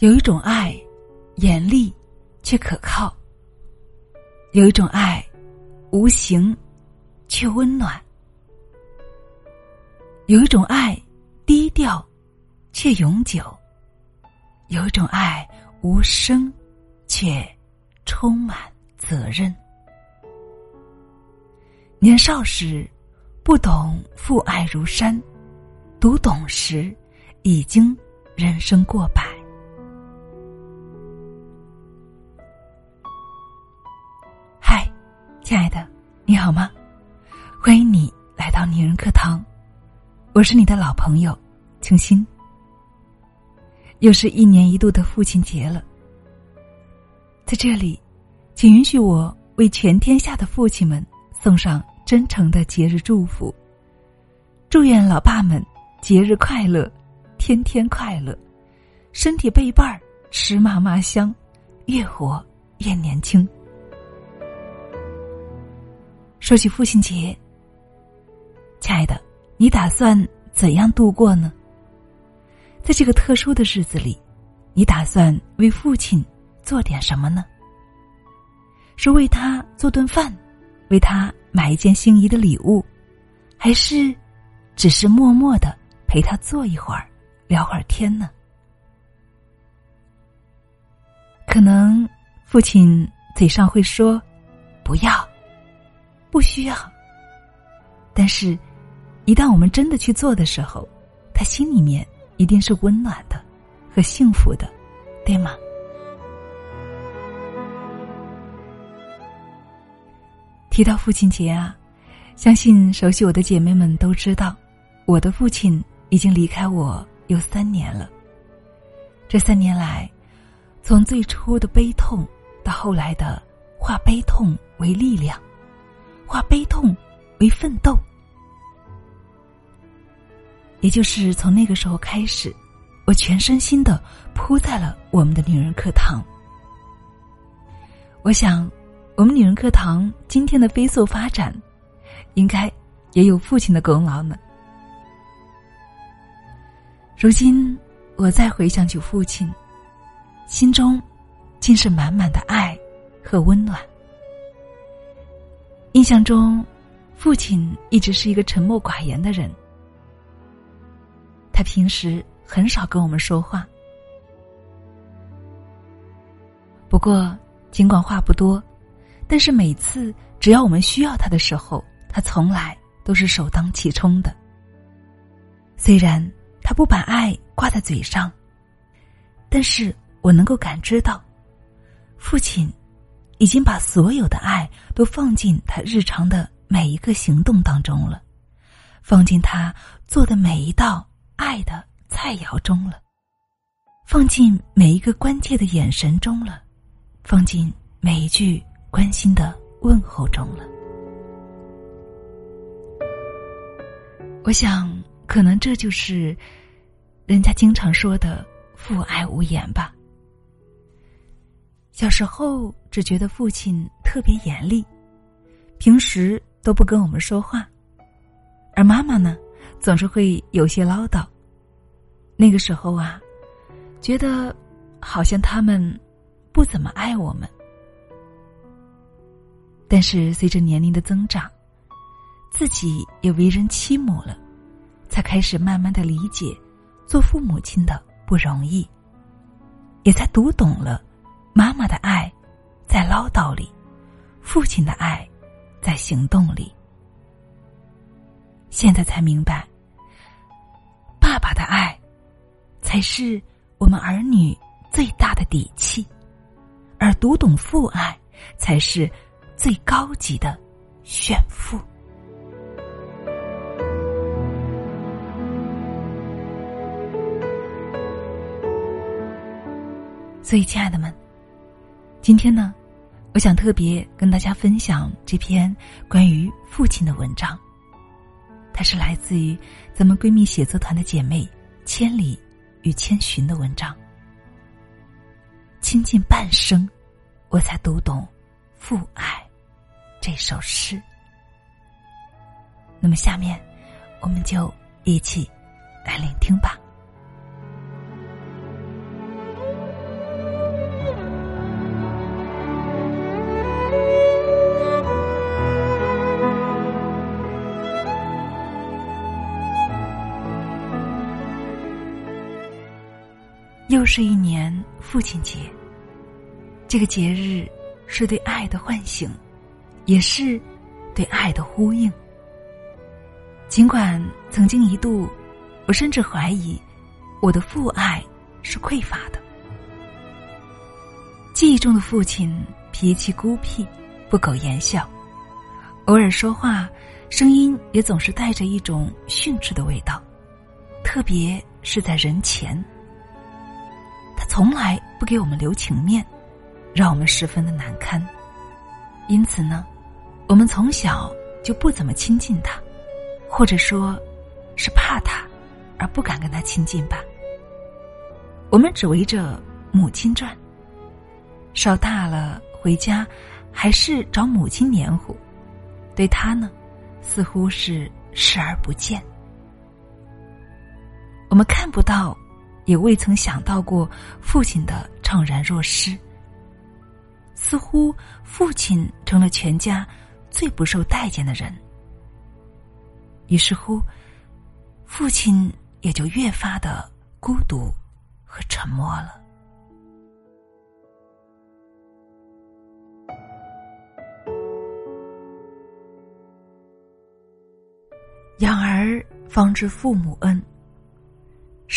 有一种爱，严厉却可靠；有一种爱，无形却温暖；有一种爱，低调却永久；有一种爱，无声却充满责任。年少时不懂父爱如山，读懂时已经人生过百。我是你的老朋友清新。又是一年一度的父亲节了，在这里，请允许我为全天下的父亲们送上真诚的节日祝福，祝愿老爸们节日快乐，天天快乐，身体倍瓣儿，吃嘛嘛香，越活越年轻。说起父亲节，亲爱的，你打算怎样度过呢？在这个特殊的日子里，你打算为父亲做点什么呢？是为他做顿饭，为他买一件心仪的礼物，还是只是默默的陪他坐一会儿，聊会儿天呢？可能父亲嘴上会说：“不要。”不需要，但是，一旦我们真的去做的时候，他心里面一定是温暖的和幸福的，对吗？提到父亲节啊，相信熟悉我的姐妹们都知道，我的父亲已经离开我有三年了。这三年来，从最初的悲痛，到后来的化悲痛为力量。化悲痛为奋斗，也就是从那个时候开始，我全身心的扑在了我们的女人课堂。我想，我们女人课堂今天的飞速发展，应该也有父亲的功劳呢。如今，我再回想起父亲，心中竟是满满的爱和温暖。印象中，父亲一直是一个沉默寡言的人。他平时很少跟我们说话。不过，尽管话不多，但是每次只要我们需要他的时候，他从来都是首当其冲的。虽然他不把爱挂在嘴上，但是我能够感知到，父亲。已经把所有的爱都放进他日常的每一个行动当中了，放进他做的每一道爱的菜肴中了，放进每一个关切的眼神中了，放进每一句关心的问候中了。我想，可能这就是人家经常说的“父爱无言”吧。小时候只觉得父亲特别严厉，平时都不跟我们说话，而妈妈呢，总是会有些唠叨。那个时候啊，觉得好像他们不怎么爱我们。但是随着年龄的增长，自己也为人妻母了，才开始慢慢的理解做父母亲的不容易，也才读懂了。妈妈的爱，在唠叨里；父亲的爱，在行动里。现在才明白，爸爸的爱，才是我们儿女最大的底气，而读懂父爱，才是最高级的炫富。所以，亲爱的们。今天呢，我想特别跟大家分享这篇关于父亲的文章。它是来自于咱们闺蜜写作团的姐妹千里与千寻的文章。倾尽半生，我才读懂《父爱》这首诗。那么，下面我们就一起来聆听吧。又是一年父亲节。这个节日是对爱的唤醒，也是对爱的呼应。尽管曾经一度，我甚至怀疑我的父爱是匮乏的。记忆中的父亲脾气孤僻，不苟言笑，偶尔说话声音也总是带着一种训斥的味道，特别是在人前，从来不给我们留情面。让我们十分的难堪，因此呢，我们从小就不怎么亲近他，或者说，是怕他，而不敢跟他亲近吧。我们只围着母亲转，稍大了回家，还是找母亲黏糊，对他呢，似乎是视而不见。我们看不到，也未曾想到过父亲的怅然若失。似乎父亲成了全家最不受待见的人，于是乎，父亲也就越发的孤独和沉默了。养儿方知父母恩。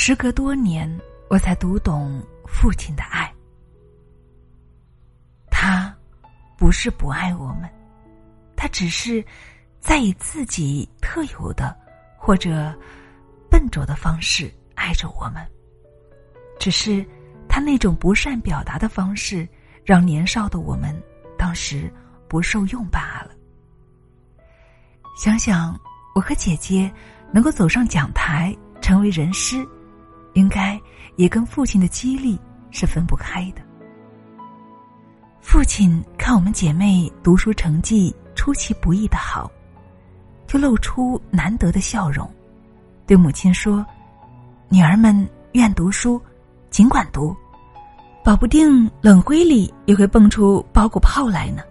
时隔多年，我才读懂父亲的爱。他不是不爱我们，他只是在以自己特有的或者笨拙的方式爱着我们。只是他那种不善表达的方式，让年少的我们当时不受用罢了。想想我和姐姐能够走上讲台，成为人师，应该也跟父亲的激励是分不开的。父亲看我们姐妹读书成绩出其不意的好，就露出难得的笑容，对母亲说：“女儿们愿读书，尽管读，保不定冷灰里也会蹦出包谷炮来呢。”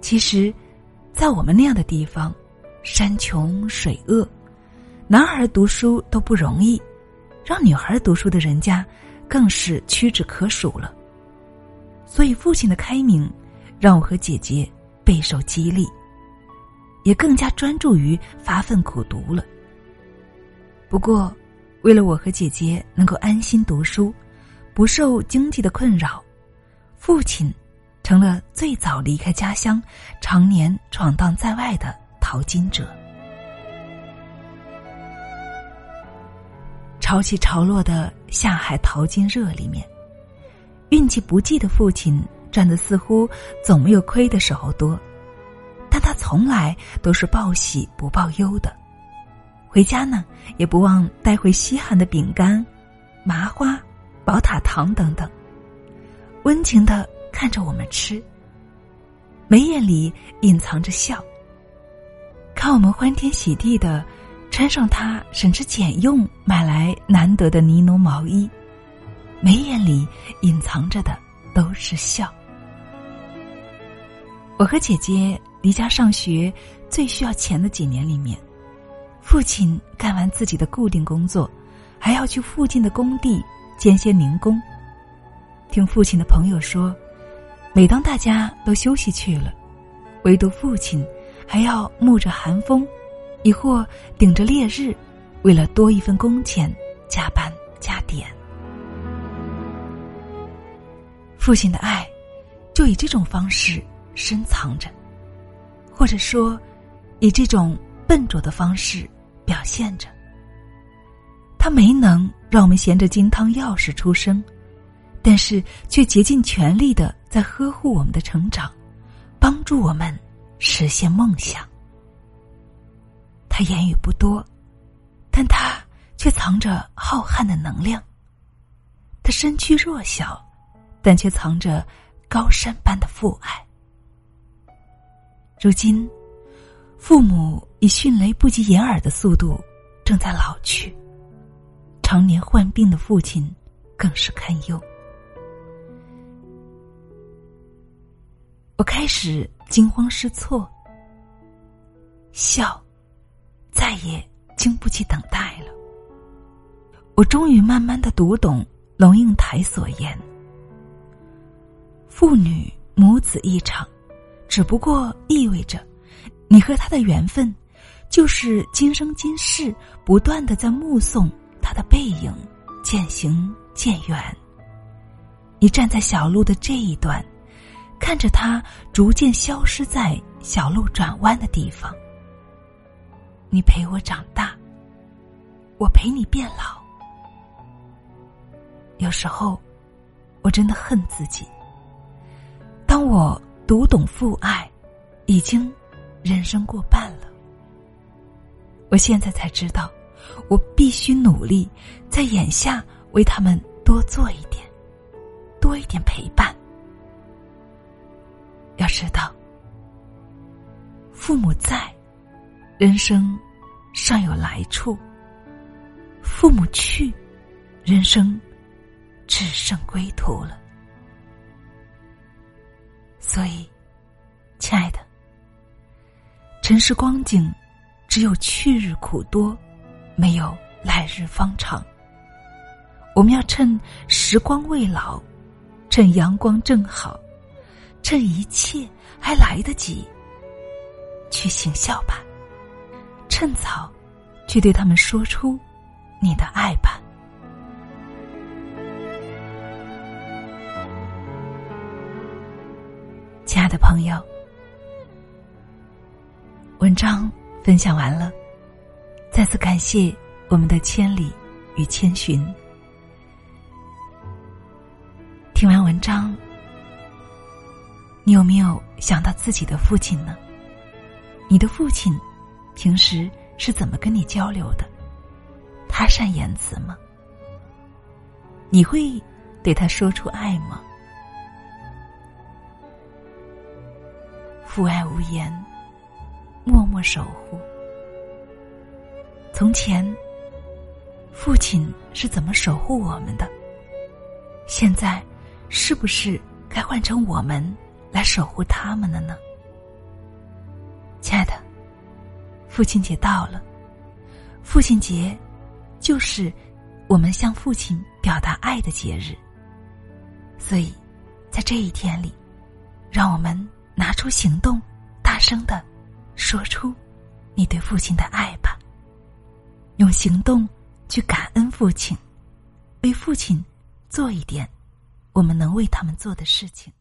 其实，在我们那样的地方，山穷水恶，男孩读书都不容易，让女孩读书的人家，更是屈指可数了。所以，父亲的开明，让我和姐姐备受激励，也更加专注于发奋苦读了。不过，为了我和姐姐能够安心读书，不受经济的困扰，父亲成了最早离开家乡、常年闯荡在外的淘金者。潮起潮落的下海淘金热里面。运气不济的父亲赚的似乎总没有亏的时候多，但他从来都是报喜不报忧的。回家呢，也不忘带回稀罕的饼干、麻花、宝塔糖等等，温情的看着我们吃，眉眼里隐藏着笑。看我们欢天喜地的穿上他省吃俭用买来难得的呢绒毛衣。眉眼里隐藏着的都是笑。我和姐姐离家上学最需要钱的几年里面，父亲干完自己的固定工作，还要去附近的工地兼些零工。听父亲的朋友说，每当大家都休息去了，唯独父亲还要沐着寒风，亦或顶着烈日，为了多一份工钱加班加点。父亲的爱，就以这种方式深藏着，或者说，以这种笨拙的方式表现着。他没能让我们衔着金汤钥匙出生，但是却竭尽全力的在呵护我们的成长，帮助我们实现梦想。他言语不多，但他却藏着浩瀚的能量。他身躯弱小。但却藏着高山般的父爱。如今，父母以迅雷不及掩耳的速度正在老去，常年患病的父亲更是堪忧。我开始惊慌失措，笑，再也经不起等待了。我终于慢慢的读懂龙应台所言：父女母子一场，只不过意味着，你和他的缘分，就是今生今世不断的在目送他的背影渐行渐远。你站在小路的这一端，看着他逐渐消失在小路转弯的地方。你陪我长大，我陪你变老。有时候，我真的恨自己。当我读懂父爱，已经人生过半了。我现在才知道，我必须努力，在眼下为他们多做一点。多一点陪伴。要知道，父母在，人生尚有来处；父母去，人生只剩归途了。所以，亲爱的，尘世光景，只有去日苦多，没有来日方长。我们要趁时光未老。趁阳光正好，趁一切还来得及，去行孝吧。趁早，去对他们说出你的爱吧。亲爱的朋友，文章分享完了，再次感谢我们的千里与千寻。听完文章，你有没有想到自己的父亲呢？你的父亲平时是怎么跟你交流的？他善言辞吗？你会对他说出爱吗？父爱无言，默默守护。从前，父亲是怎么守护我们的？现在。是不是该换成我们来守护他们了呢？父亲节到了，父亲节就是我们向父亲表达爱的节日。所以，在这一天里，让我们拿出行动，大声的说出你对父亲的爱吧。用行动去感恩父亲，为父亲做一点。我们能为他们做的事情，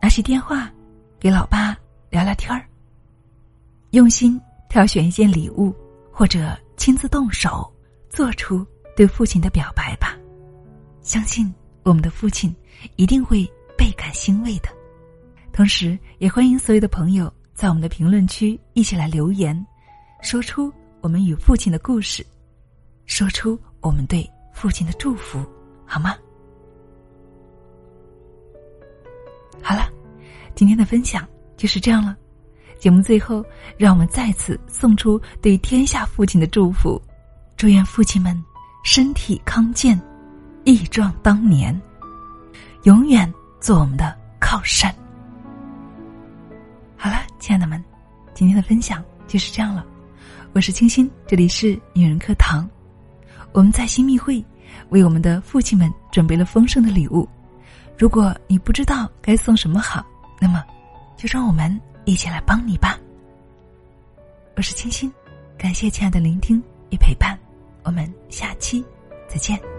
拿起电话给老爸聊聊天儿，用心挑选一件礼物，或者亲自动手做出对父亲的表白吧。相信我们的父亲一定会倍感欣慰的。同时，也欢迎所有的朋友在我们的评论区一起来留言，说出我们与父亲的故事，说出我们对父亲的祝福。好吗？好了，今天的分享就是这样了。节目最后，让我们再次送出对天下父亲的祝福，祝愿父亲们身体康健，益壮当年，永远做我们的靠山。好了，亲爱的们，今天的分享就是这样了。我是清新，这里是女人课堂，我们在新密会。为我们的父亲们准备了丰盛的礼物，如果你不知道该送什么好，那么就让我们一起来帮你吧。我是清新，感谢亲爱的聆听与陪伴，我们下期再见。